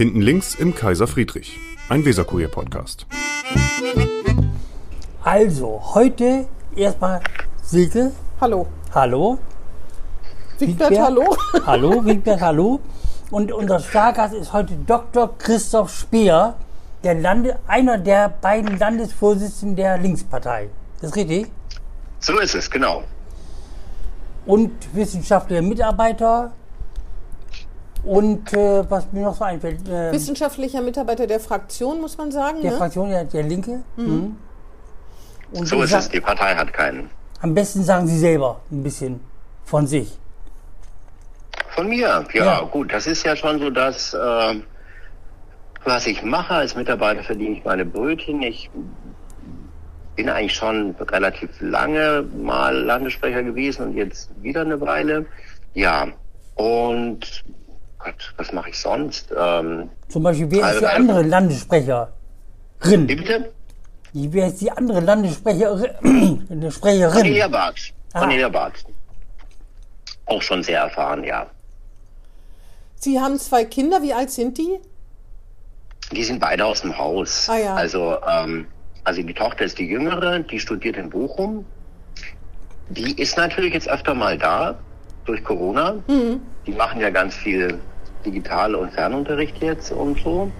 Hinten links im Kaiser Friedrich, ein Weserkurier-Podcast. Also, heute erstmal Silke. Hallo. Hallo. Wigbert, hallo. Hallo, Wigbert, hallo. Und unser Stargast ist heute Dr. Christoph Speer, der Lande, einer der beiden Landesvorsitzenden der Linkspartei. Das ist richtig? So ist es, genau. Und wissenschaftlicher Mitarbeiter. Und äh, was mir noch so einfällt, äh, Wissenschaftlicher Mitarbeiter der Fraktion, muss man sagen. der ne? Fraktion der, der Linke. Mhm. Und So ist es. Die Partei hat keinen. Am besten sagen Sie selber ein bisschen von sich. Von mir, ja, Ja. gut. Das ist ja schon so das, äh, was ich mache. Als Mitarbeiter verdiene ich meine Brötchen. Ich bin eigentlich schon relativ lange mal Landessprecher gewesen und jetzt wieder eine Weile. Ja, und Gott, was mache ich sonst? Ähm, Zum Beispiel, wer ist die andere Landessprecherin? wie bitte? Wer ist die andere Landessprecherin? Sprecherin? Cornelia Barth. Ah. Cornelia Barth. Auch schon sehr erfahren, ja. Sie haben zwei Kinder. Wie alt sind die? Die sind beide aus dem Haus. Ah, ja. Also, ähm, also die Tochter ist die Jüngere, die studiert in Bochum. Die ist natürlich jetzt öfter mal da durch Corona. Mhm. Die machen ja ganz viel Digital- und Fernunterricht jetzt und so.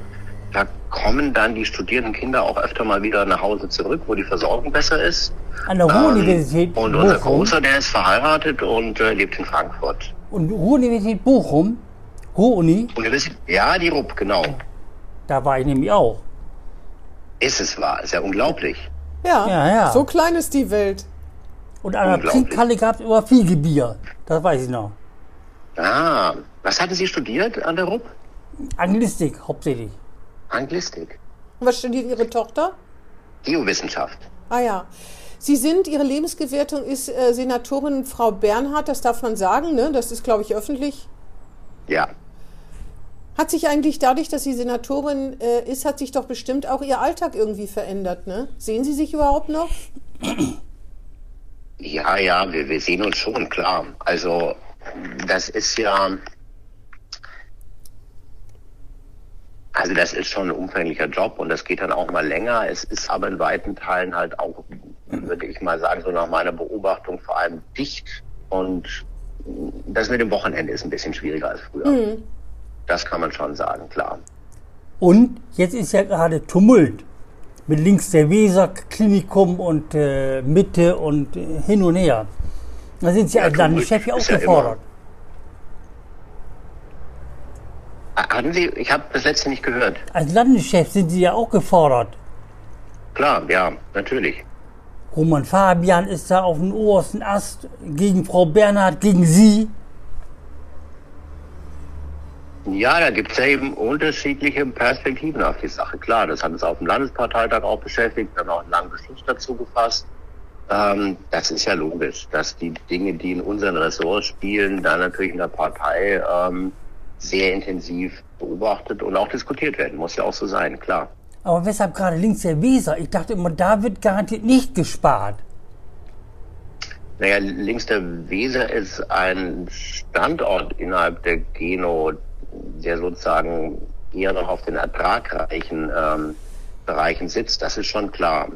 Da kommen dann die studierenden Kinder auch öfter mal wieder nach Hause zurück, wo die Versorgung besser ist. An der Ruhr-Universität Ähm, und unser Bochum. Großer, der ist verheiratet und äh, lebt in Frankfurt. Und Ruhr-Universität Bochum, Ruhr-Uni, ja, die RUB, genau. da war ich nämlich auch. Ist es wahr, ist ja unglaublich. Ja. Ja, ja. So klein ist die Welt. Und an der. Trinkhalle gab es immer Fiegebier. Das weiß ich noch. Ah, was hatten Sie studiert an der RUB? Anglistik hauptsächlich. Anglistik. Und was studiert Ihre Tochter? Geowissenschaft. Ah ja. Sie sind, Ihre Lebensgefährtin ist äh, Senatorin Frau Bernhard, das darf man sagen, ne? Das ist, glaube ich, öffentlich. Ja. Hat sich eigentlich dadurch, dass sie Senatorin äh, ist, hat sich doch bestimmt auch ihr Alltag irgendwie verändert, ne? Sehen Sie sich überhaupt noch? Ja, ja, wir, wir sehen uns schon, klar. Also, das ist ja. Also, das ist schon ein umfänglicher Job und das geht dann auch mal länger. Es ist aber in weiten Teilen halt auch, würde ich mal sagen, so nach meiner Beobachtung vor allem dicht und das mit dem Wochenende ist ein bisschen schwieriger als früher. Das kann man schon sagen, klar. Und jetzt ist ja gerade Tumult. Mit links der Weser, Klinikum und äh, Mitte und äh, hin und her. Da sind Sie Ja, als Landeschef ja auch ist ja gefordert. Hatten Sie, ich habe das letzte nicht gehört. Als Landeschef sind Sie ja auch gefordert. Klar, ja, natürlich. Roman Fabian ist da auf dem obersten Ast gegen Frau Bernhard, gegen Sie. Ja, da gibt's ja eben unterschiedliche Perspektiven auf die Sache. Klar, das hat uns auf dem Landesparteitag auch beschäftigt, dann auch einen langen Beschluss dazu gefasst. Ähm, das ist ja logisch, dass die Dinge, die in unseren Ressorts spielen, dann natürlich in der Partei ähm, sehr intensiv beobachtet und auch diskutiert werden. Muss ja auch so sein, klar. Aber weshalb gerade links der Weser? Ich dachte immer, da wird garantiert nicht gespart. Naja, links der Weser ist ein Standort innerhalb der Geno, der sozusagen eher noch auf den ertragreichen ähm, Bereichen sitzt. Das ist schon klar.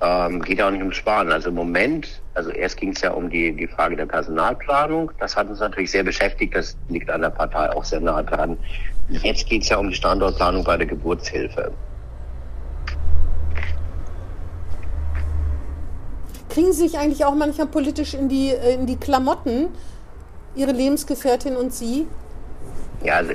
Ähm, geht ja auch nicht um Sparen. Also im Moment, also erst ging es ja um die, die Frage der Personalplanung. Das hat uns natürlich sehr beschäftigt. Das liegt an der Partei auch sehr nah dran. Jetzt geht es ja um die Standortplanung bei der Geburtshilfe. Kriegen Sie sich eigentlich auch manchmal politisch in die, äh, in die Klamotten, Ihre Lebensgefährtin und Sie? Ja, also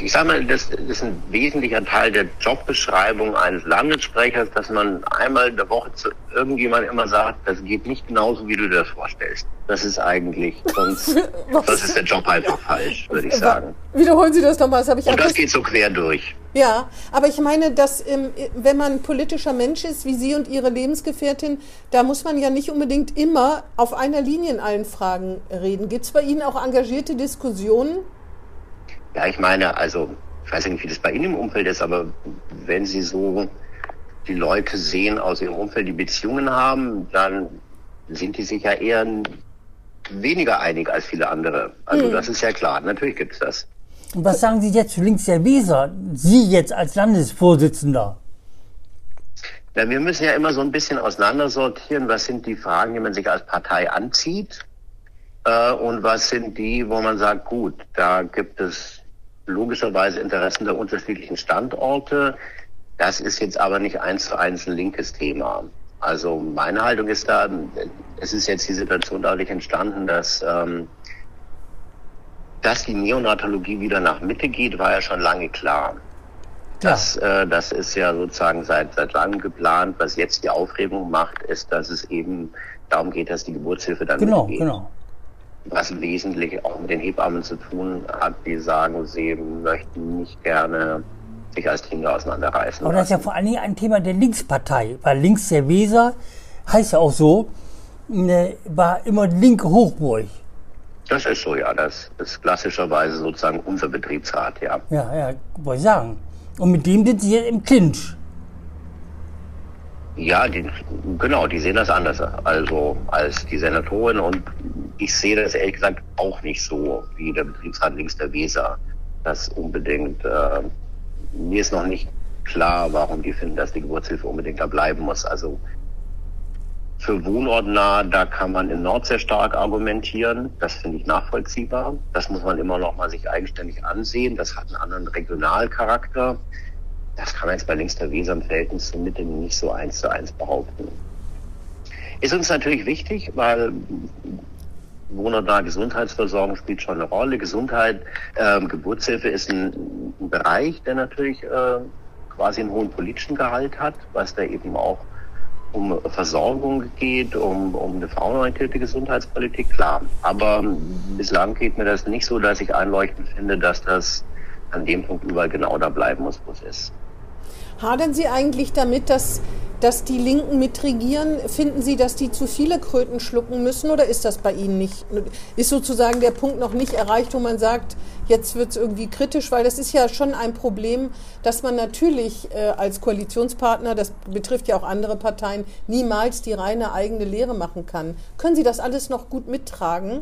ich, sag mal, das, ist ein wesentlicher Teil der Jobbeschreibung eines Landessprechers, dass man einmal in der Woche zu irgendjemandem immer sagt, das geht nicht genauso, wie du dir das vorstellst. Das ist eigentlich, sonst, sonst ist der Job einfach falsch, würde ich sagen. Wiederholen Sie das nochmal, das habe ich Und das geht so quer durch. Ja, aber ich meine, dass wenn man politischer Mensch ist, wie Sie und Ihre Lebensgefährtin, da muss man ja nicht unbedingt immer auf einer Linie in allen Fragen reden. Gibt es bei Ihnen auch engagierte Diskussionen? Ja, ich meine, also, ich weiß nicht, wie das bei Ihnen im Umfeld ist, aber wenn Sie so die Leute sehen aus Ihrem Umfeld, die Beziehungen haben, dann sind die sich ja eher weniger einig als viele andere. Also das ist ja klar, natürlich gibt's das. Und was sagen Sie jetzt zu links der Weser? Sie jetzt als Landesvorsitzender? Na, wir müssen ja immer so ein bisschen auseinandersortieren, was sind die Fragen, die man sich als Partei anzieht äh, und was sind die, wo man sagt, gut, da gibt es logischerweise Interessen der unterschiedlichen Standorte. Das ist jetzt aber nicht eins zu eins ein linkes Thema. Also meine Haltung ist da, es ist jetzt die Situation dadurch entstanden, dass, ähm, dass die Neonatologie wieder nach Mitte geht, war ja schon lange klar. Das, äh, das ist ja sozusagen seit, seit langem geplant. Was jetzt die Aufregung macht, ist, dass es eben darum geht, dass die Geburtshilfe dann Genau, mitgeht. genau. Was wesentlich auch mit den Hebammen zu tun hat, die sagen, sie möchten nicht gerne sich als Kinder auseinanderreißen. Aber das ist ja vor allen Dingen ein Thema der Linkspartei, weil links der Weser heißt ja auch so, ne, war immer linke Hochburg. Das ist so, ja. Das ist klassischerweise sozusagen unser Betriebsrat, ja. Ja, ja, wollte ich sagen. Und mit dem sind sie jetzt im Clinch. Ja, die, genau, die sehen das anders, also als die Senatorin und ich sehe das ehrlich gesagt auch nicht so wie der Betriebsrat links der Weser. Das unbedingt, äh, mir ist noch nicht klar, warum die finden, dass die Geburtshilfe unbedingt da bleiben muss. Also für wohnortnah, da kann man in Nord sehr stark argumentieren. Das finde ich nachvollziehbar. Das muss man immer noch mal sich eigenständig ansehen. Das hat einen anderen Regionalcharakter. Das kann man jetzt bei links der Weser im Verhältnis zur Mitte nicht so eins zu eins behaupten. Ist uns natürlich wichtig, weil wohnortnahe Gesundheitsversorgung spielt schon eine Rolle. Gesundheit, ähm, Geburtshilfe ist ein, ein Bereich, der natürlich äh, quasi einen hohen politischen Gehalt hat, was da eben auch um Versorgung geht, um, um eine frauenorientierte Gesundheitspolitik, klar. Aber bislang geht mir das nicht so, dass ich einleuchtend finde, dass das an dem Punkt überall genau da bleiben muss, wo es ist. Hadern Sie eigentlich damit, dass, dass die Linken mitregieren? Finden Sie, dass die zu viele Kröten schlucken müssen oder ist das bei Ihnen nicht? Ist sozusagen der Punkt noch nicht erreicht, wo man sagt, jetzt wird es irgendwie kritisch, weil das ist ja schon ein Problem, dass man natürlich äh, als Koalitionspartner, das betrifft ja auch andere Parteien, niemals die reine eigene Lehre machen kann. Können Sie das alles noch gut mittragen?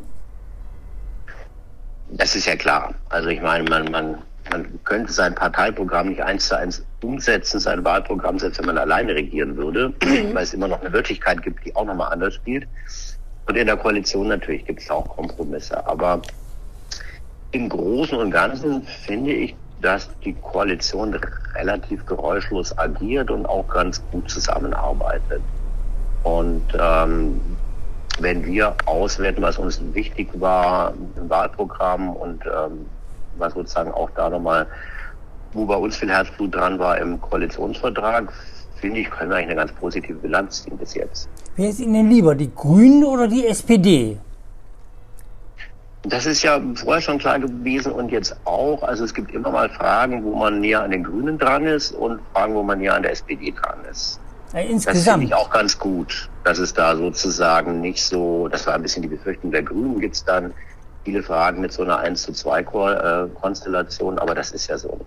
Das ist ja klar. Also ich meine, man, man, man könnte sein Parteiprogramm nicht eins zu eins umsetzen, sein Wahlprogramm, selbst wenn man alleine regieren würde, weil es immer noch eine Wirklichkeit gibt, die auch nochmal anders spielt. Und in der Koalition natürlich gibt es auch Kompromisse. Aber im Großen und Ganzen finde ich, dass die Koalition relativ geräuschlos agiert und auch ganz gut zusammenarbeitet. Und ähm, wenn wir auswerten, was uns wichtig war im Wahlprogramm und ähm, was sozusagen auch da nochmal, wo bei uns viel Herzblut dran war im Koalitionsvertrag, finde ich, können wir eigentlich eine ganz positive Bilanz ziehen bis jetzt. Wer ist Ihnen lieber, die Grünen oder die SPD? Das ist ja vorher schon klar gewesen und jetzt auch. Also es gibt immer mal Fragen, wo man näher an den Grünen dran ist und Fragen, wo man näher an der SPD dran ist. Äh, Das finde insgesamt. ich auch ganz gut, dass es da sozusagen nicht so, das war ein bisschen die Befürchtung der Grünen, gibt es dann viele Fragen mit so einer 1 zu 2 Ko- äh, Konstellation, aber das ist ja so nicht.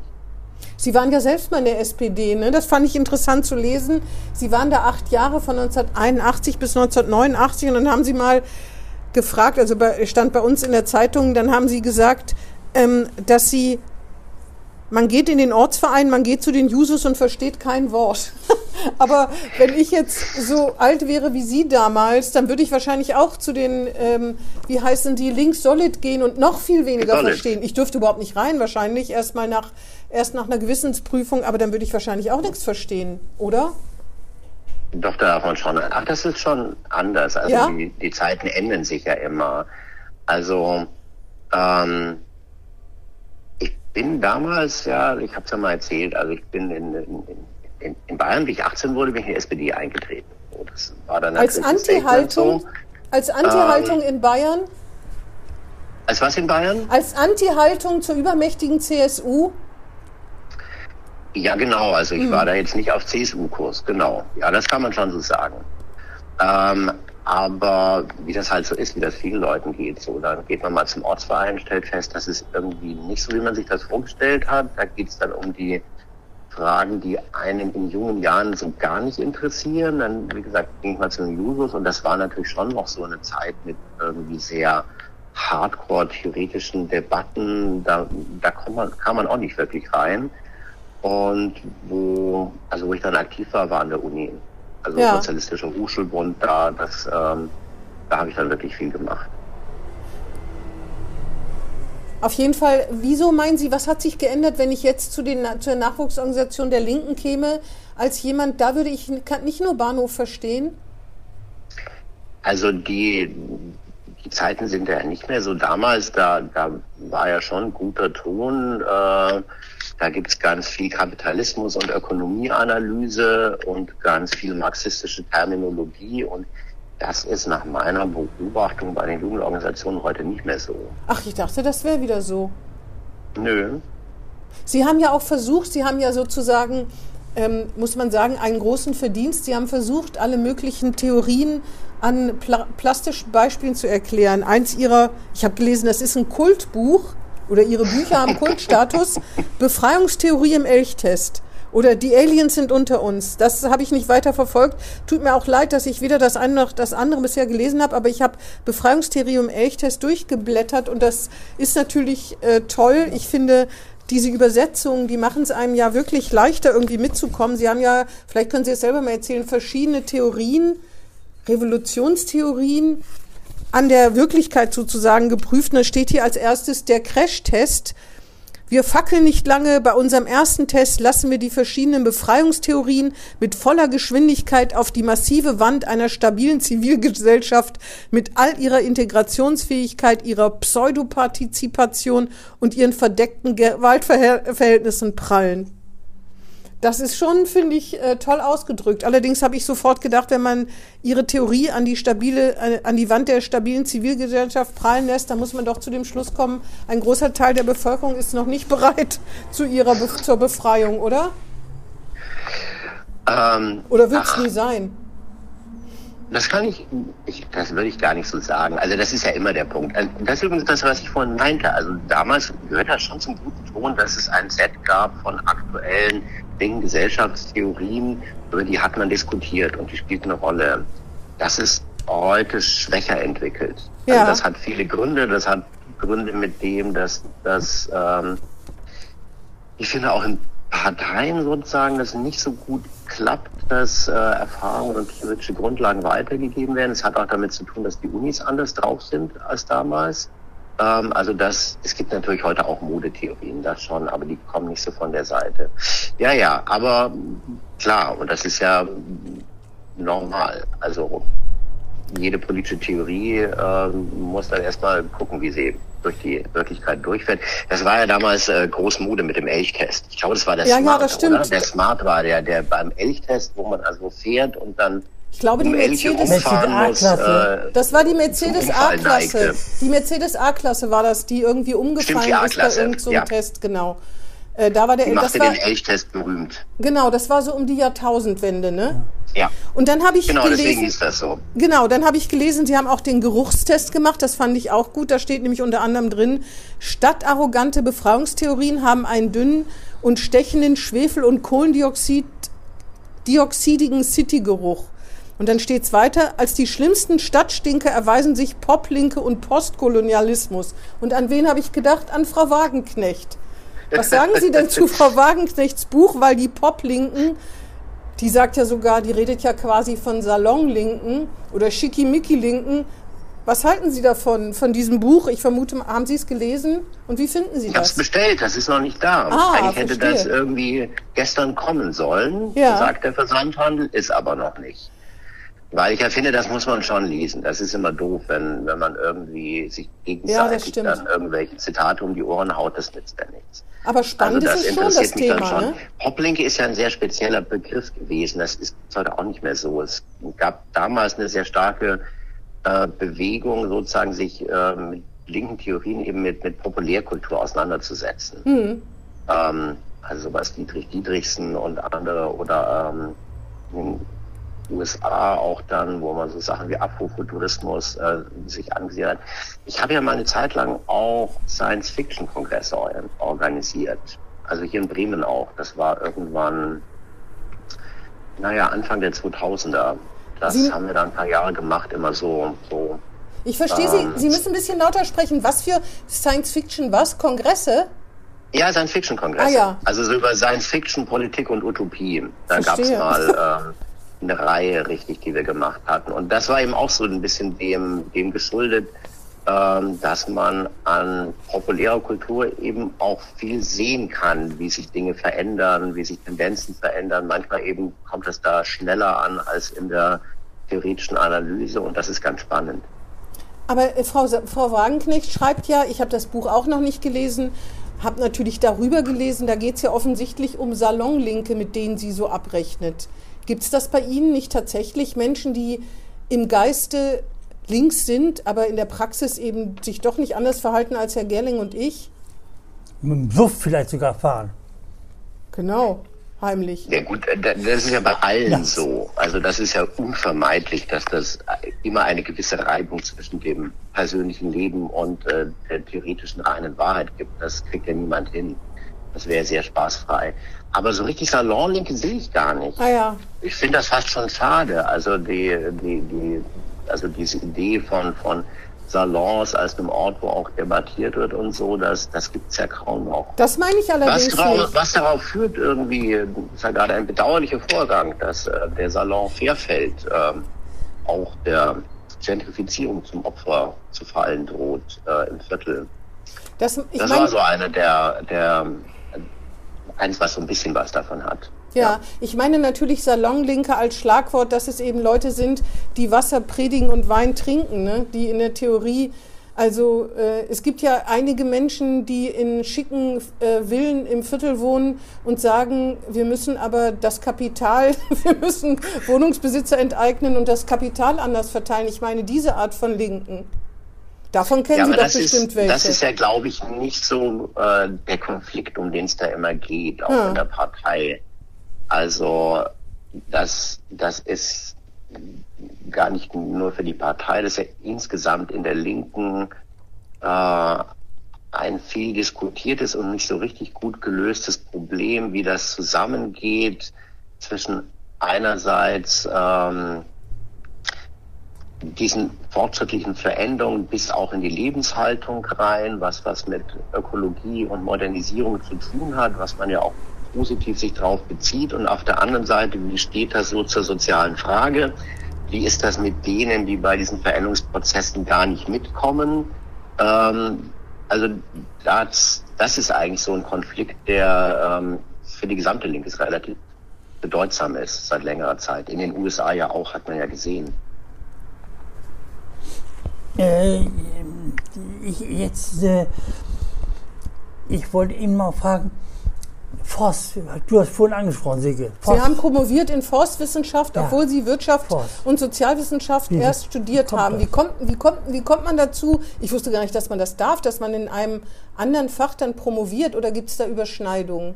Sie waren ja selbst mal in der SPD, ne? Das fand ich interessant zu lesen. Sie waren da acht Jahre von 1981 bis 1989 und dann haben Sie mal gefragt, also bei, stand bei uns in der Zeitung, dann haben Sie gesagt, ähm, dass Sie, man geht in den Ortsverein, man geht zu den Jusos und versteht kein Wort. Aber wenn ich jetzt so alt wäre wie Sie damals, dann würde ich wahrscheinlich auch zu den, ähm, wie heißen die, Links Solid gehen und noch viel weniger Solid. verstehen. Ich dürfte überhaupt nicht rein, wahrscheinlich erst mal nach, erst nach einer Gewissensprüfung, aber dann würde ich wahrscheinlich auch nichts verstehen, oder? Doch, da darf man schon. Ach, das ist schon anders. Also Ja? die, die Zeiten ändern sich ja immer. Also ähm, bin damals, ja, ich habe es ja mal erzählt, also ich bin in, in, in, in Bayern, wie ich 18 wurde, bin ich in die SPD eingetreten. Das war dann Als Anti-Haltung, So. als Anti-Haltung in Bayern, Als was in Bayern? als Anti-Haltung zur übermächtigen CSU. Ja, genau. Also ich war da jetzt nicht auf CSU-Kurs, genau. Ja, das kann man schon so sagen. Ähm, aber wie das halt so ist, wie das vielen Leuten geht, so dann geht man mal zum Ortsverein, stellt fest, das ist irgendwie nicht so, wie man sich das vorgestellt hat. Da geht es dann um die Fragen, die einen in jungen Jahren so gar nicht interessieren. Dann, wie gesagt, ging ich mal zu den Jusos und das war natürlich schon noch so eine Zeit mit irgendwie sehr hardcore-theoretischen Debatten, da, da kam man, kam man auch nicht wirklich rein. Und wo, also wo ich dann aktiv war, war an der Uni. Also Ja. Sozialistischer Hochschulbund, da, das, ähm, da habe ich dann wirklich viel gemacht. Auf jeden Fall, wieso meinen Sie, was hat sich geändert, wenn ich jetzt zu den, zur Nachwuchsorganisation der Linken käme, als jemand, da würde ich nicht nur Bahnhof verstehen? Also die, die Zeiten sind ja nicht mehr so damals, da, da war ja schon guter Ton. Äh, da gibt's ganz viel Kapitalismus und Ökonomieanalyse und ganz viel marxistische Terminologie und das ist nach meiner Beobachtung bei den Jugendorganisationen heute nicht mehr so. Ach, ich dachte, das wäre wieder so. Nö. Sie haben ja auch versucht, Sie haben ja sozusagen, ähm, muss man sagen, einen großen Verdienst. Sie haben versucht, alle möglichen Theorien an pla plastischen Beispielen zu erklären. Eins Ihrer, ich habe gelesen, das ist ein Kultbuch oder Ihre Bücher haben Kultstatus. Befreiungstheorie im Elchtest. Oder die Aliens sind unter uns. Das habe ich nicht weiter verfolgt. Tut mir auch leid, dass ich weder das eine noch das andere bisher gelesen habe, aber ich habe Befreiungstheorie im Elchtest durchgeblättert und das ist natürlich äh, toll. Ich finde, diese Übersetzungen, die machen es einem ja wirklich leichter, irgendwie mitzukommen. Sie haben ja, vielleicht können Sie es selber mal erzählen, verschiedene Theorien, Revolutionstheorien an der Wirklichkeit sozusagen geprüft. Und da steht hier als erstes der Crashtest. Wir fackeln nicht lange. Bei unserem ersten Test lassen wir die verschiedenen Befreiungstheorien mit voller Geschwindigkeit auf die massive Wand einer stabilen Zivilgesellschaft mit all ihrer Integrationsfähigkeit, ihrer Pseudopartizipation und ihren verdeckten Gewaltverhältnissen prallen. Das ist schon, finde ich, äh, toll ausgedrückt. Allerdings habe ich sofort gedacht, wenn man ihre Theorie an die stabile, äh, an die Wand der stabilen Zivilgesellschaft prallen lässt, dann muss man doch zu dem Schluss kommen, ein großer Teil der Bevölkerung ist noch nicht bereit zu ihrer Be zur Befreiung, oder? Ähm, Oder wird es nie sein? Das kann ich, ich, das würde ich gar nicht so sagen. Also das ist ja immer der Punkt. Also Das ist übrigens das, was ich vorhin meinte. Also damals gehört das schon zum guten Ton, dass es ein Set gab von aktuellen Dingen, Gesellschaftstheorien, über die hat man diskutiert und die spielten eine Rolle. Das ist heute schwächer entwickelt. Ja. Also das hat viele Gründe. Das hat Gründe mit dem, dass, dass ähm, ich finde auch in Parteien sozusagen das nicht so gut klappt, dass äh, Erfahrungen und theoretische Grundlagen weitergegeben werden. Es hat auch damit zu tun, dass die Unis anders drauf sind als damals. Ähm, also das, es gibt natürlich heute auch Modetheorien, das schon, aber die kommen nicht so von der Seite. Ja, ja, aber klar, und das ist ja normal. Also jede politische Theorie ähm, muss dann erstmal gucken, wie sie durch die Wirklichkeit durchfährt. Das war ja damals äh, Großmode mit dem Elchtest. Ich glaube, das war der Ja, ja, Smart, das stimmt. oder? Der Smart war der, der beim Elchtest, wo man also fährt und dann Ich glaube, die um Mercedes, muss. A-Klasse. Äh, das war die Mercedes A-Klasse. Die Mercedes A-Klasse war das, die irgendwie umgefallen die ist bei irgendeinem so einem ja. Test, genau. Äh, da war der, die das machte war, den Elchtest berühmt. genau, das war so um die Jahrtausendwende, ne? Ja, Und dann habe ich genau, deswegen gelesen, ist das so. Genau, dann habe ich gelesen, Sie haben auch den Geruchstest gemacht. Das fand ich auch gut. Da steht nämlich unter anderem drin, stadtarrogante Befreiungstheorien haben einen dünnen und stechenden Schwefel- und Kohlendioxid dioxidigen Citygeruch. Und dann steht's weiter, als die schlimmsten Stadtstinker erweisen sich Poplinke und Postkolonialismus. Und an wen habe ich gedacht? An Frau Wagenknecht. Was sagen Sie denn zu Frau Wagenknechts Buch? Weil die Poplinken die sagt ja sogar, die redet ja quasi von Salonlinken oder Schickimicki-Linken. Was halten Sie davon, von diesem Buch? Ich vermute, haben Sie es gelesen? Und wie finden Sie Ich habe es das? bestellt, das ist noch nicht da. Ah, Eigentlich hätte verstehe. das irgendwie gestern kommen sollen, Ja. sagt der Versandhandel, ist aber noch nicht. Weil ich ja finde, das muss man schon lesen. Das ist immer doof, wenn, wenn man irgendwie sich Ja, das gegenseitig stimmt. dann irgendwelche Zitate um die Ohren haut, das nützt ja nichts. Aber spannend also das ist es schon, das interessiert mich dann Thema. schon. Ne? Poplinke ist ja ein sehr spezieller Begriff gewesen. Das ist heute auch nicht mehr so. Es gab damals eine sehr starke äh, Bewegung, sozusagen sich äh, mit linken Theorien eben mit, mit Populärkultur auseinanderzusetzen. Hm. Ähm, also sowas Dietrich Dietrichsen und andere oder ähm, USA auch dann, wo man so Sachen wie Afrofuturismus äh, sich angesehen hat. Ich habe ja mal eine Zeit lang auch Science-Fiction-Kongresse or organisiert. Also hier in Bremen auch. Das war irgendwann, naja, Anfang der 2000er. Das Sie- haben wir dann ein paar Jahre gemacht, immer so, so Ich verstehe Ähm, Sie, Sie müssen ein bisschen lauter sprechen. Was für Science Fiction, was? Kongresse? Ja, Science-Fiction-Kongresse. Ah, ja. Also so über Science-Fiction, Politik und Utopie. Da gab es mal eine Reihe, richtig, die wir gemacht hatten. Und das war eben auch so ein bisschen dem, dem geschuldet, ähm, dass man an populärer Kultur eben auch viel sehen kann, wie sich Dinge verändern, wie sich Tendenzen verändern. Manchmal eben kommt es da schneller an als in der theoretischen Analyse und das ist ganz spannend. Aber äh, Frau, Frau Wagenknecht schreibt ja, ich habe das Buch auch noch nicht gelesen, habe natürlich darüber gelesen, da geht es ja offensichtlich um Salonlinke, mit denen sie so abrechnet. Gibt es das bei Ihnen nicht tatsächlich Menschen, die im Geiste links sind, aber in der Praxis eben sich doch nicht anders verhalten als Herr Gerling und ich? Mit dem Suff vielleicht sogar fahren. Genau, heimlich. Ja gut, äh, da- das ist ja bei allen Ja. so. Also das ist ja unvermeidlich, dass das immer eine gewisse Reibung zwischen dem persönlichen Leben und äh, der theoretischen reinen Wahrheit gibt. Das kriegt ja niemand hin. Das wäre sehr spaßfrei. Aber so richtig Salonlinke sehe ich gar nicht. Ah ja, Ich finde das fast schon schade. Also die, die, die, also diese Idee von, von Salons als einem Ort, wo auch debattiert wird und so, das, das gibt's ja kaum noch. das meine ich Was, allerdings darauf, nicht. was darauf führt, irgendwie, ist ja gerade ein bedauerlicher Vorgang, dass äh, der Salon Fairfeld ähm, auch der Gentrifizierung zum Opfer zu fallen droht äh, im Viertel. Das, ich Das meine, war so eine der, der äh, eins, was so ein bisschen was davon hat. Ja, ich meine natürlich Salonlinke als Schlagwort, dass es eben Leute sind, die Wasser predigen und Wein trinken, ne? die in der Theorie, also äh, es gibt ja einige Menschen, die in schicken äh, Villen im Viertel wohnen und sagen, wir müssen aber das Kapital, wir müssen Wohnungsbesitzer enteignen und das Kapital anders verteilen. Ich meine diese Art von Linken. Davon kennen Ja, Sie doch das bestimmt ist, welche. das ist ja, glaube ich, nicht so äh, der Konflikt, um den es da immer geht, auch Ja. in der Partei. Also das, das ist gar nicht nur für die Partei, das ist ja insgesamt in der Linken äh, ein viel diskutiertes und nicht so richtig gut gelöstes Problem, wie das zusammengeht zwischen einerseits ähm, diesen fortschrittlichen Veränderungen bis auch in die Lebenshaltung rein, was was mit Ökologie und Modernisierung zu tun hat, was man ja auch positiv sich drauf bezieht und auf der anderen Seite, wie steht das so zur sozialen Frage? Wie ist das mit denen, die bei diesen Veränderungsprozessen gar nicht mitkommen? Ähm, also das, das ist eigentlich so ein Konflikt, der ähm, für die gesamte Linke relativ bedeutsam ist seit längerer Zeit. In den USA ja auch, hat man ja gesehen. Äh, ich jetzt, äh, ich wollte ihn mal fragen, Forst, du hast vorhin angesprochen, Silke. Sie Forst, haben promoviert in Forstwissenschaft, Ja. obwohl Sie Wirtschaft Forst. und Sozialwissenschaft Wie- erst studiert wie haben. Wie kommt, wie, kommt, wie kommt man dazu? Ich wusste gar nicht, dass man das darf, dass man in einem anderen Fach dann promoviert oder gibt es da Überschneidungen?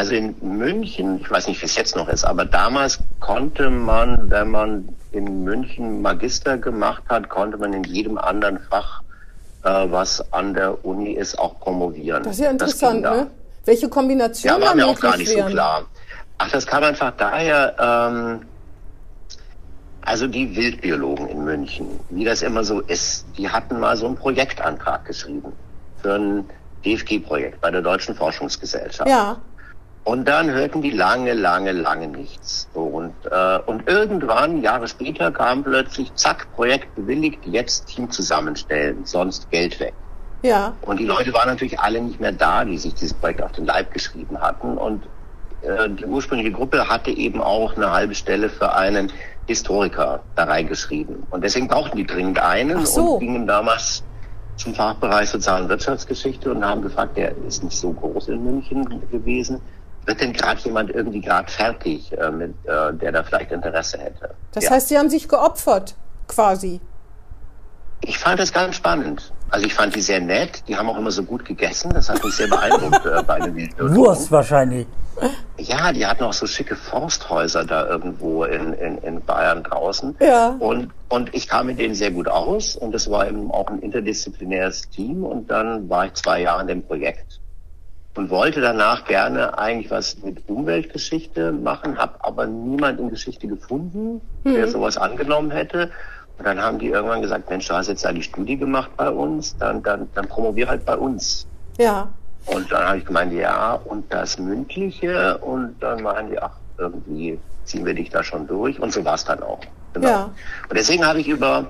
Also in München, ich weiß nicht, wie es jetzt noch ist, aber damals konnte man, wenn man in München Magister gemacht hat, konnte man in jedem anderen Fach, äh, was an der Uni ist, auch promovieren. Das ist ja interessant, ne? Welche Kombination Ja, war mir auch gar nicht so wären? klar. Ach, das kam einfach daher, ähm, also die Wildbiologen in München, wie das immer so ist, die hatten mal so einen Projektantrag geschrieben für ein DFG-Projekt bei der Deutschen Forschungsgesellschaft. Ja, Und dann hörten die lange, lange, lange nichts. Und, äh, und irgendwann, Jahre später, kam plötzlich, zack, Projekt bewilligt, jetzt Team zusammenstellen, sonst Geld weg. ja, Und die Leute waren natürlich alle nicht mehr da, die sich dieses Projekt auf den Leib geschrieben hatten. Und äh, die ursprüngliche Gruppe hatte eben auch eine halbe Stelle für einen Historiker da reingeschrieben. Und deswegen brauchten die dringend einen so. und gingen damals zum Fachbereich Sozial- und Wirtschaftsgeschichte und haben gefragt, der ist nicht so groß in München gewesen. Wird denn gerade jemand irgendwie gerade fertig, äh, mit, äh, der da vielleicht Interesse hätte? das Ja. heißt, Sie haben sich geopfert, quasi. Ich fand das ganz spannend. Also ich fand die sehr nett. Die haben auch immer so gut gegessen. Das hat mich sehr beeindruckt äh, bei den Wildbiologen. Wurst wahrscheinlich. Ja, die hatten auch so schicke Forsthäuser da irgendwo in, in, in Bayern draußen. Ja. Und, und ich kam mit denen sehr gut aus. Und es war eben auch ein interdisziplinäres Team. Und dann war ich zwei Jahre in dem Projekt. Und wollte danach gerne eigentlich was mit Umweltgeschichte machen, habe aber niemand in Geschichte gefunden, der sowas angenommen hätte. Und dann haben die irgendwann gesagt, Mensch, du hast jetzt da die Studie gemacht bei uns, dann, dann, dann promovier halt bei uns. Ja. Und dann habe ich gemeint, ja, und das Mündliche. Und dann meinen die, ach, irgendwie ziehen wir dich da schon durch. Und so war es dann auch. Genau. Ja. Und deswegen habe ich über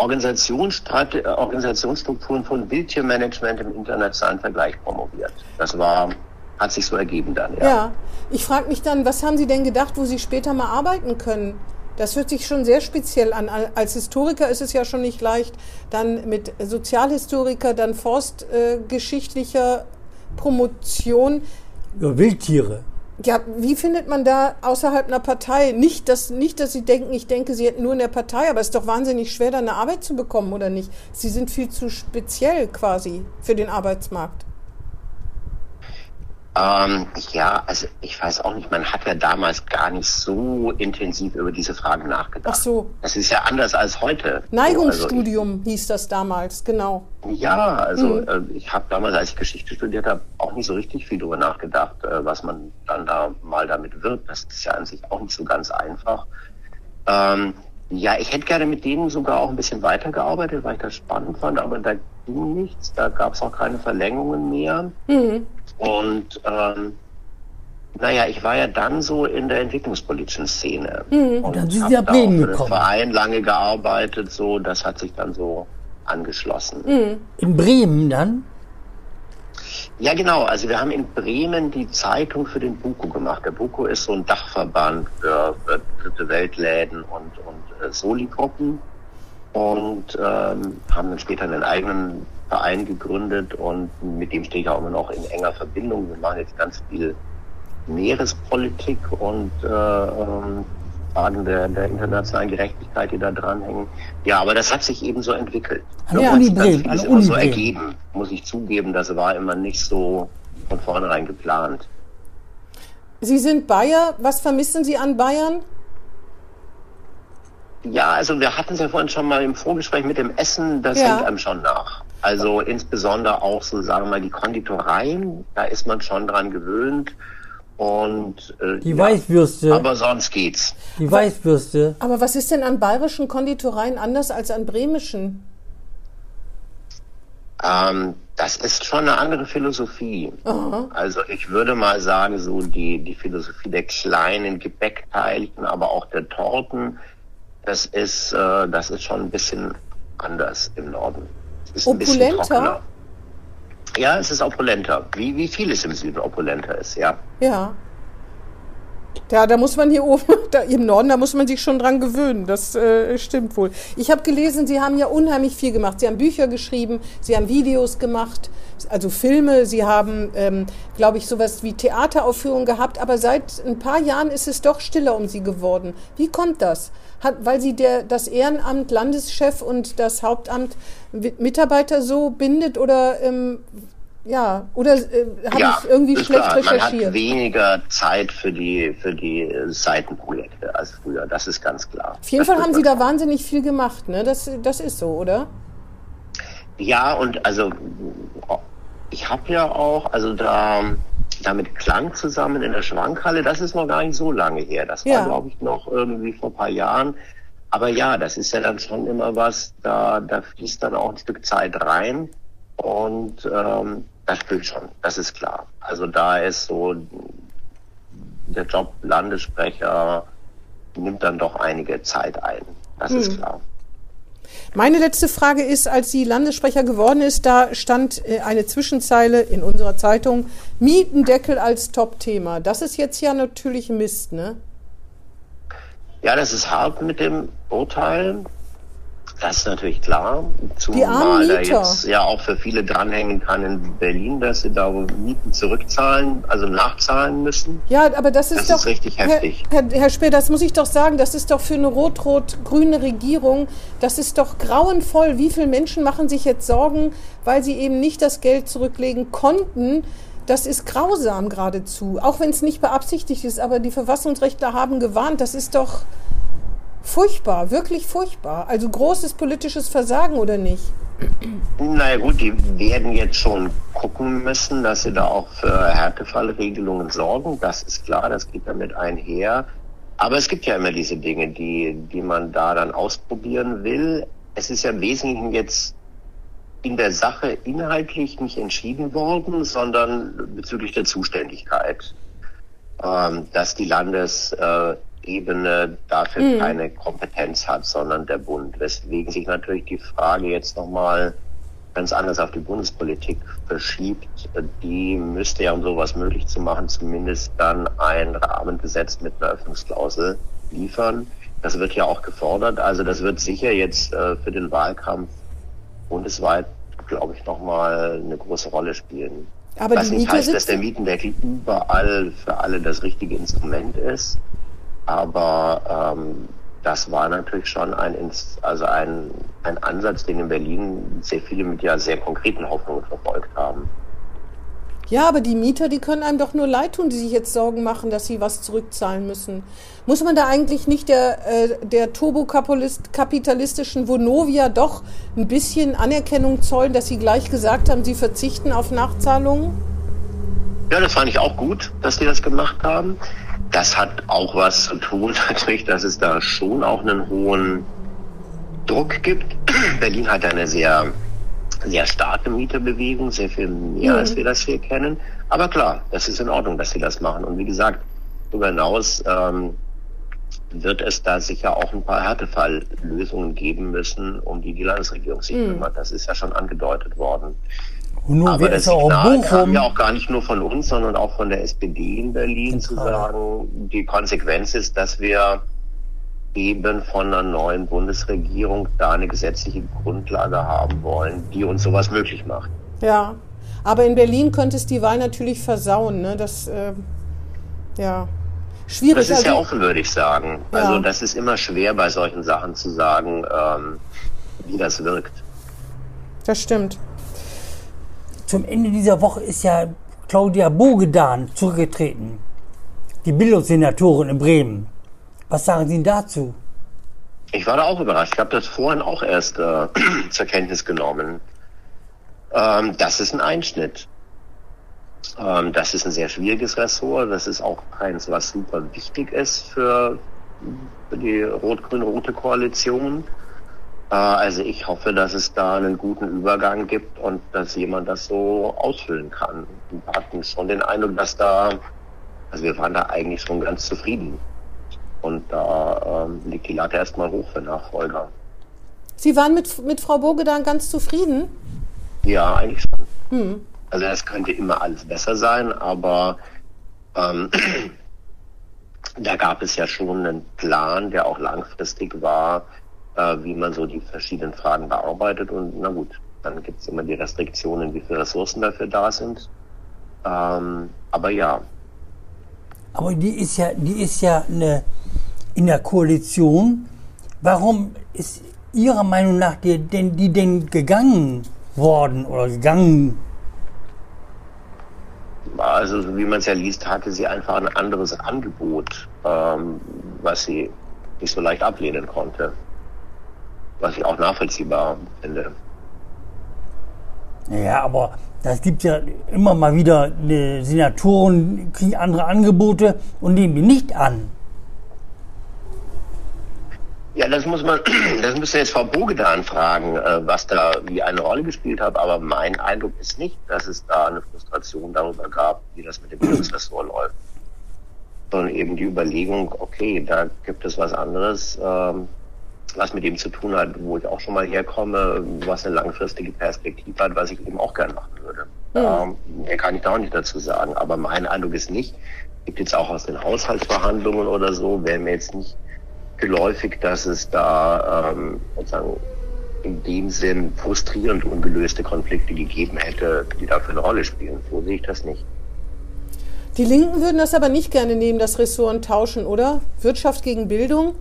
Organisationsstrukturen von Wildtiermanagement im internationalen Vergleich promoviert. Das war, hat sich so ergeben dann, ja. Ja. Ich frage mich dann, was haben Sie denn gedacht, wo Sie später mal arbeiten können? Das hört sich schon sehr speziell an. Al- Als Historiker ist es ja schon nicht leicht, dann mit Sozialhistoriker, dann forstgeschichtlicher Promotion. Ja, Wildtiere. Ja, wie findet man da außerhalb einer Partei? Nicht, dass, nicht, dass Sie denken, ich denke, Sie hätten nur in der Partei, aber es ist doch wahnsinnig schwer, da eine Arbeit zu bekommen, oder nicht? Sie sind viel zu speziell quasi für den Arbeitsmarkt. Ähm, ja, also ich weiß auch nicht, man hat ja damals gar nicht so intensiv über diese Fragen nachgedacht. Ach so. Das ist ja anders als heute. Neigungsstudium hieß das damals, genau. Also ich, ja, also äh, ich habe damals, als ich Geschichte studiert habe, auch nicht so richtig viel darüber nachgedacht, äh, was man dann da mal damit wird. Das ist ja an sich auch nicht so ganz einfach. Ähm, ja, ich hätte gerne mit denen sogar auch ein bisschen weitergearbeitet, weil ich das spannend fand, aber da ging nichts, da gab es auch keine Verlängerungen mehr. Und ähm, naja, ich war ja dann so in der entwicklungspolitischen Szene. Und dann sind Sie nach da auch Bremen für den gekommen. Verein lange gearbeitet, so, das hat sich dann so angeschlossen. In Bremen dann? Ja, genau. Also wir haben in Bremen die Zeitung für den BUKO gemacht. Der BUKO ist so ein Dachverband für, für dritte Weltläden und, und äh, Soli-Gruppen und ähm, haben dann später einen eigenen Verein gegründet und mit dem stehe ich auch immer noch in enger Verbindung. Wir machen jetzt ganz viel Meerespolitik und äh, ähm, Fragen der, der internationalen Gerechtigkeit, die da dranhängen. Ja, aber das hat sich eben so entwickelt. An der. Uni Hat sich Bremen. An der Uni so ergeben, muss ich zugeben. Das war immer nicht so von vornherein geplant. Sie sind Bayer. Was vermissen Sie an Bayern? Ja, also wir hatten es ja vorhin schon mal im Vorgespräch mit dem Essen, das Ja. hängt einem schon nach. Also insbesondere auch so, sagen wir mal, die Konditoreien, da ist man schon dran gewöhnt. Und äh, Die ja, Weißwürste. Aber sonst geht's. Die Weißwürste. Aber was ist denn an bayerischen Konditoreien anders als an bremischen? Ähm, das ist schon eine andere Philosophie. Also ich würde mal sagen, so die, die Philosophie der kleinen Gebäckteilchen, aber auch der Torten, das ist, äh, das ist schon ein bisschen anders im Norden. Ist Opulenter? trockener. Ja, es ist opulenter. Wie, wie vieles im Süden opulenter ist, ja. Ja. Ja, da muss man hier oben, da im Norden, da muss man sich schon dran gewöhnen. Das äh, stimmt wohl. Ich habe gelesen, Sie haben ja unheimlich viel gemacht. Sie haben Bücher geschrieben, Sie haben Videos gemacht, also Filme. Sie haben, ähm, glaube ich, sowas wie Theateraufführungen gehabt. Aber seit ein paar Jahren ist es doch stiller um Sie geworden. Wie kommt das? Hat, weil Sie der, das Ehrenamt Landeschef und das Hauptamt Mitarbeiter so bindet oder ähm, ja, oder äh, habe ja, ich irgendwie schlecht klar. Man recherchiert? hat weniger Zeit für die, für die äh, Seitenprojekte als früher. Das ist ganz klar. Auf jeden Das Fall haben man Sie da wahnsinnig viel gemacht, ne? Das, das ist so, oder? Ja, und also ich habe ja auch, also da, mit Klang zusammen in der Schwankhalle, das ist noch gar nicht so lange her. Das war, Ja. glaube ich, noch irgendwie vor ein paar Jahren. Aber ja, das ist ja dann schon immer was, da, da fließt dann auch ein Stück Zeit rein. Und ähm, das stimmt schon, das ist klar. Also da ist so der Job Landessprecher nimmt dann doch einige Zeit ein. Das ist klar. Meine letzte Frage ist, als sie Landessprecher geworden ist, da stand äh, eine Zwischenzeile in unserer Zeitung, Mietendeckel als Top-Thema. Das ist jetzt ja natürlich Mist, ne? Ja, das ist hart mit dem Urteil. Das ist natürlich klar. Zumal da jetzt ja auch für viele dranhängen kann in Berlin, dass sie da Mieten zurückzahlen, also nachzahlen müssen. Ja, aber das ist Das doch. ist richtig Herr, heftig. Herr, Herr Speer, das muss ich doch sagen, das ist doch für eine rot-rot-grüne Regierung, das ist doch grauenvoll. Wie viele Menschen machen sich jetzt Sorgen, weil sie eben nicht das Geld zurücklegen konnten? Das ist grausam geradezu, auch wenn es nicht beabsichtigt ist, aber die Verfassungsrechtler haben gewarnt, das ist doch furchtbar, wirklich furchtbar. Also großes politisches Versagen oder nicht? Naja gut, die werden jetzt schon gucken müssen, dass sie da auch für Härtefallregelungen sorgen. Das ist klar, das geht damit einher. Aber es gibt ja immer diese Dinge, die, die man da dann ausprobieren will. Es ist ja im Wesentlichen jetzt in der Sache inhaltlich nicht entschieden worden, sondern bezüglich der Zuständigkeit, ähm, dass die Landesebene dafür mhm. keine Kompetenz hat, sondern der Bund. Weswegen sich natürlich die Frage jetzt nochmal ganz anders auf die Bundespolitik verschiebt. Die müsste ja, um sowas möglich zu machen, zumindest dann ein Rahmengesetz mit einer Öffnungsklausel liefern. Das wird ja auch gefordert. Also das wird sicher jetzt äh, für den Wahlkampf bundesweit, glaube ich, nochmal eine große Rolle spielen. Aber Was nicht heißt, dass der Mietendeckel überall für alle das richtige Instrument ist. Aber ähm, das war natürlich schon ein, also ein, ein Ansatz, den in Berlin sehr viele mit ja sehr konkreten Hoffnungen verfolgt haben. Ja, aber die Mieter, die können einem doch nur leid tun, die sich jetzt Sorgen machen, dass sie was zurückzahlen müssen. Muss man da eigentlich nicht der, äh, der turbokapitalistischen Vonovia doch ein bisschen Anerkennung zollen, dass sie gleich gesagt haben, sie verzichten auf Nachzahlungen? Ja, das fand ich auch gut, dass sie das gemacht haben. Das hat auch was zu tun, natürlich, dass es da schon auch einen hohen Druck gibt. Berlin hat eine sehr sehr starke Mieterbewegung, sehr viel mehr, mhm. als wir das hier kennen. Aber klar, das ist in Ordnung, dass sie das machen. Und wie gesagt, darüber hinaus ähm, wird es da sicher auch ein paar Härtefalllösungen geben müssen, um die die Landesregierung sich mhm. kümmert. Das ist ja schon angedeutet worden. Und nun Aber das Signal kam ja auch gar nicht nur von uns, sondern auch von der SPD in Berlin zu sagen, die Konsequenz ist, dass wir eben von einer neuen Bundesregierung da eine gesetzliche Grundlage haben wollen, die uns sowas möglich macht. Ja, aber in Berlin könnte es die Wahl natürlich versauen. Ne? Das, äh, ja, schwierig. Das ist also, ja offen, würde ich sagen. Ja. Also das ist immer schwer bei solchen Sachen zu sagen, ähm, wie das wirkt. Das stimmt. Zum Ende dieser Woche ist ja Claudia Bogedan zurückgetreten, die Bildungssenatorin in Bremen. Was sagen Sie dazu? Ich war da auch überrascht. Ich habe das vorhin auch erst äh, zur Kenntnis genommen. Ähm, das ist ein Einschnitt. Ähm, das ist ein sehr schwieriges Ressort. Das ist auch eins, was super wichtig ist für, die rot-grün-rote Koalition. Äh, also ich hoffe, dass es da einen guten Übergang gibt und dass jemand das so ausfüllen kann. Wir hatten schon den Eindruck, dass da, also wir waren da eigentlich schon ganz zufrieden und da ähm, liegt die Latte erstmal hoch für Nachfolger. Sie waren mit, mit Frau Boge dann ganz zufrieden? Ja, eigentlich schon. Hm. Also es könnte immer alles besser sein, aber ähm, da gab es ja schon einen Plan, der auch langfristig war, äh, wie man so die verschiedenen Fragen bearbeitet. Und na gut, dann gibt es immer die Restriktionen, wie viele Ressourcen dafür da sind. Ähm, aber ja. Aber die ist ja, die ist ja eine in der Koalition. Warum ist Ihrer Meinung nach die denn, die denn gegangen worden oder gegangen? Also wie man es ja liest, hatte sie einfach ein anderes Angebot, ähm, was sie nicht so leicht ablehnen konnte. Was ich auch nachvollziehbar finde. Ja, aber das gibt ja immer mal wieder, Senatoren kriegen andere Angebote und nehmen die nicht an. Ja, das muss man, das müsste jetzt Frau Bogedan fragen, äh, was da wie eine Rolle gespielt hat. Aber mein Eindruck ist nicht, dass es da eine Frustration darüber gab, wie das mit dem Bildungsressort läuft. Sondern eben die Überlegung, okay, da gibt es was anderes, ähm, was mit dem zu tun hat, wo ich auch schon mal herkomme, was eine langfristige Perspektive hat, was ich eben auch gern machen würde. Mhm. Ähm, mehr kann ich da auch nicht dazu sagen. Aber mein Eindruck ist nicht, gibt jetzt auch aus den Haushaltsverhandlungen oder so, wäre mir jetzt nicht geläufig, dass es da ähm, sozusagen in dem Sinn frustrierend ungelöste Konflikte gegeben hätte, die dafür eine Rolle spielen. So sehe ich das nicht. Die Linken würden das aber nicht gerne nehmen, das Ressort tauschen, oder? Wirtschaft gegen Bildung?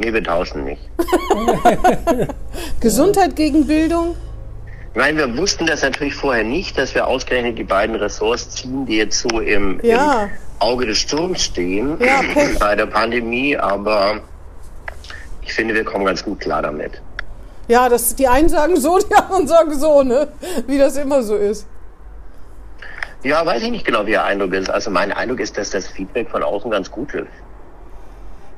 Nee, wir tauschen nicht. Gesundheit gegen Bildung? Nein, wir wussten das natürlich vorher nicht, dass wir ausgerechnet die beiden Ressorts ziehen, die jetzt so im, ja. im Auge des Sturms stehen ja, bei der Pandemie, aber ich finde, wir kommen ganz gut klar damit. Ja, das, die einen sagen so, die anderen sagen so, ne? Wie das immer so ist. Ja, weiß ich nicht genau, wie Ihr Eindruck ist. Also mein Eindruck ist, dass das Feedback von außen ganz gut ist.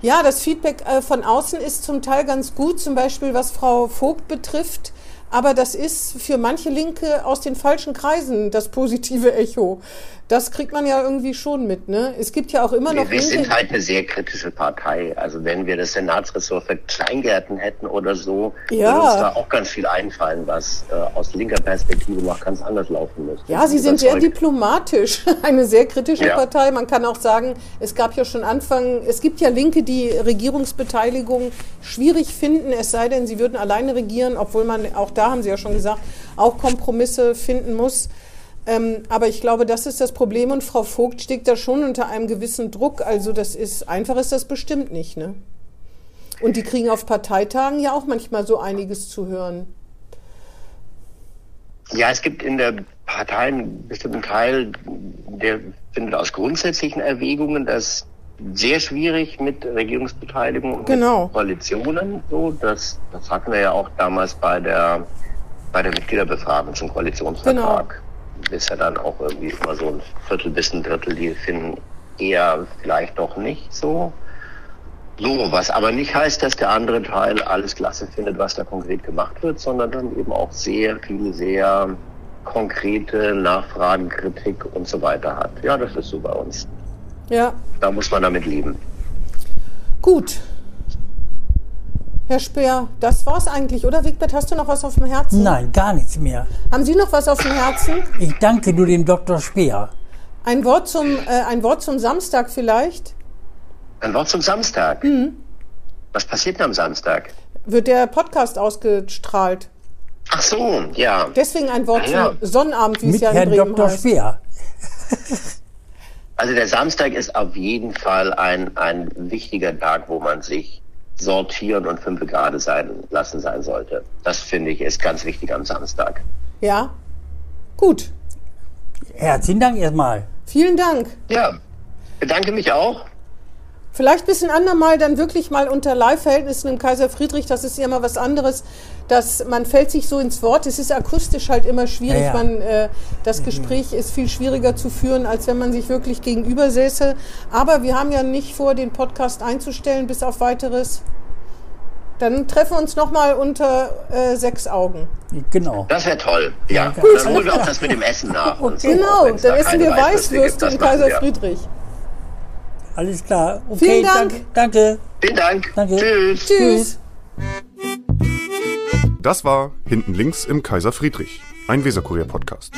Ja, das Feedback äh, von außen ist zum Teil ganz gut, zum Beispiel was Frau Vogt betrifft. Aber das ist für manche Linke aus den falschen Kreisen das positive Echo. Das kriegt man ja irgendwie schon mit. Ne? Es gibt ja auch immer noch. Wir, wir sind halt eine sehr kritische Partei. Also wenn wir das Senatsressort für Kleingärten hätten oder so, Ja. würde uns da auch ganz viel einfallen, was äh, aus linker Perspektive noch ganz anders laufen müsste. Ja, sie sind sehr diplomatisch, eine sehr kritische Ja. Partei. Man kann auch sagen, es gab ja schon Anfang, es gibt ja Linke, die Regierungsbeteiligung schwierig finden, es sei denn, sie würden alleine regieren, obwohl man, auch da haben sie ja schon gesagt, auch Kompromisse finden muss. Ähm, aber ich glaube, das ist das Problem und Frau Vogt steckt da schon unter einem gewissen Druck. Also das ist, einfach ist das bestimmt nicht, ne? Und die kriegen auf Parteitagen ja auch manchmal so einiges zu hören. Ja, es gibt in der Partei einen bestimmten Teil, der findet aus grundsätzlichen Erwägungen das sehr schwierig mit Regierungsbeteiligung und Genau. Koalitionen. So, das, das hatten wir ja auch damals bei der bei der Mitgliederbefragung zum Koalitionsvertrag. Ist ja dann auch irgendwie immer so ein Viertel bis ein Drittel, die finden eher vielleicht doch nicht so. So, was aber nicht heißt, dass der andere Teil alles klasse findet, was da konkret gemacht wird, sondern dann eben auch sehr viele, sehr konkrete Nachfragen, Kritik und so weiter hat. Ja, das ist so bei uns. Ja, Da muss man damit leben. Gut. Herr Speer, das war's eigentlich, oder? Wigbert, hast du noch was auf dem Herzen? Nein, gar nichts mehr. Haben Sie noch was auf dem Herzen? Ich danke nur dem Dr. Speer. Ein Wort zum, äh, ein Wort zum Samstag vielleicht? Ein Wort zum Samstag. Mhm. Was passiert denn am Samstag? Wird der Podcast ausgestrahlt? Ach so, ja. Deswegen ein Wort Ah, ja. zum Sonnabend, wie es Mit ja in Herrn Bremen Dr. heißt. Speer. Also der Samstag ist auf jeden Fall ein, ein wichtiger Tag, wo man sich sortieren und fünf gerade sein lassen sein sollte. Das finde ich ist ganz wichtig am Samstag. Ja? Gut. Herzlichen Dank erstmal. Vielen Dank. Ja, bedanke mich auch. Vielleicht bis ein andermal dann wirklich mal unter Live-Verhältnissen im Kaiser Friedrich. Das ist ja immer was anderes. dass man fällt sich so ins Wort. Es ist akustisch halt immer schwierig. Ja, ja. Man, äh, das Gespräch ist viel schwieriger zu führen, als wenn man sich wirklich gegenüber säße. Aber wir haben ja nicht vor, den Podcast einzustellen, bis auf weiteres. Dann treffen wir uns nochmal unter äh, sechs Augen. Genau. Das wäre toll. Ja, Gut. dann holen wir auch das mit dem Essen nach. Und so, Genau, wenn's da dann essen wir Weißwürste im Kaiser wir. Friedrich. Alles klar. Okay, Vielen Dank. Danke. Vielen Dank. Danke. Tschüss. Tschüss. Das war Hinten links im Kaiser Friedrich, ein Weserkurier-Podcast.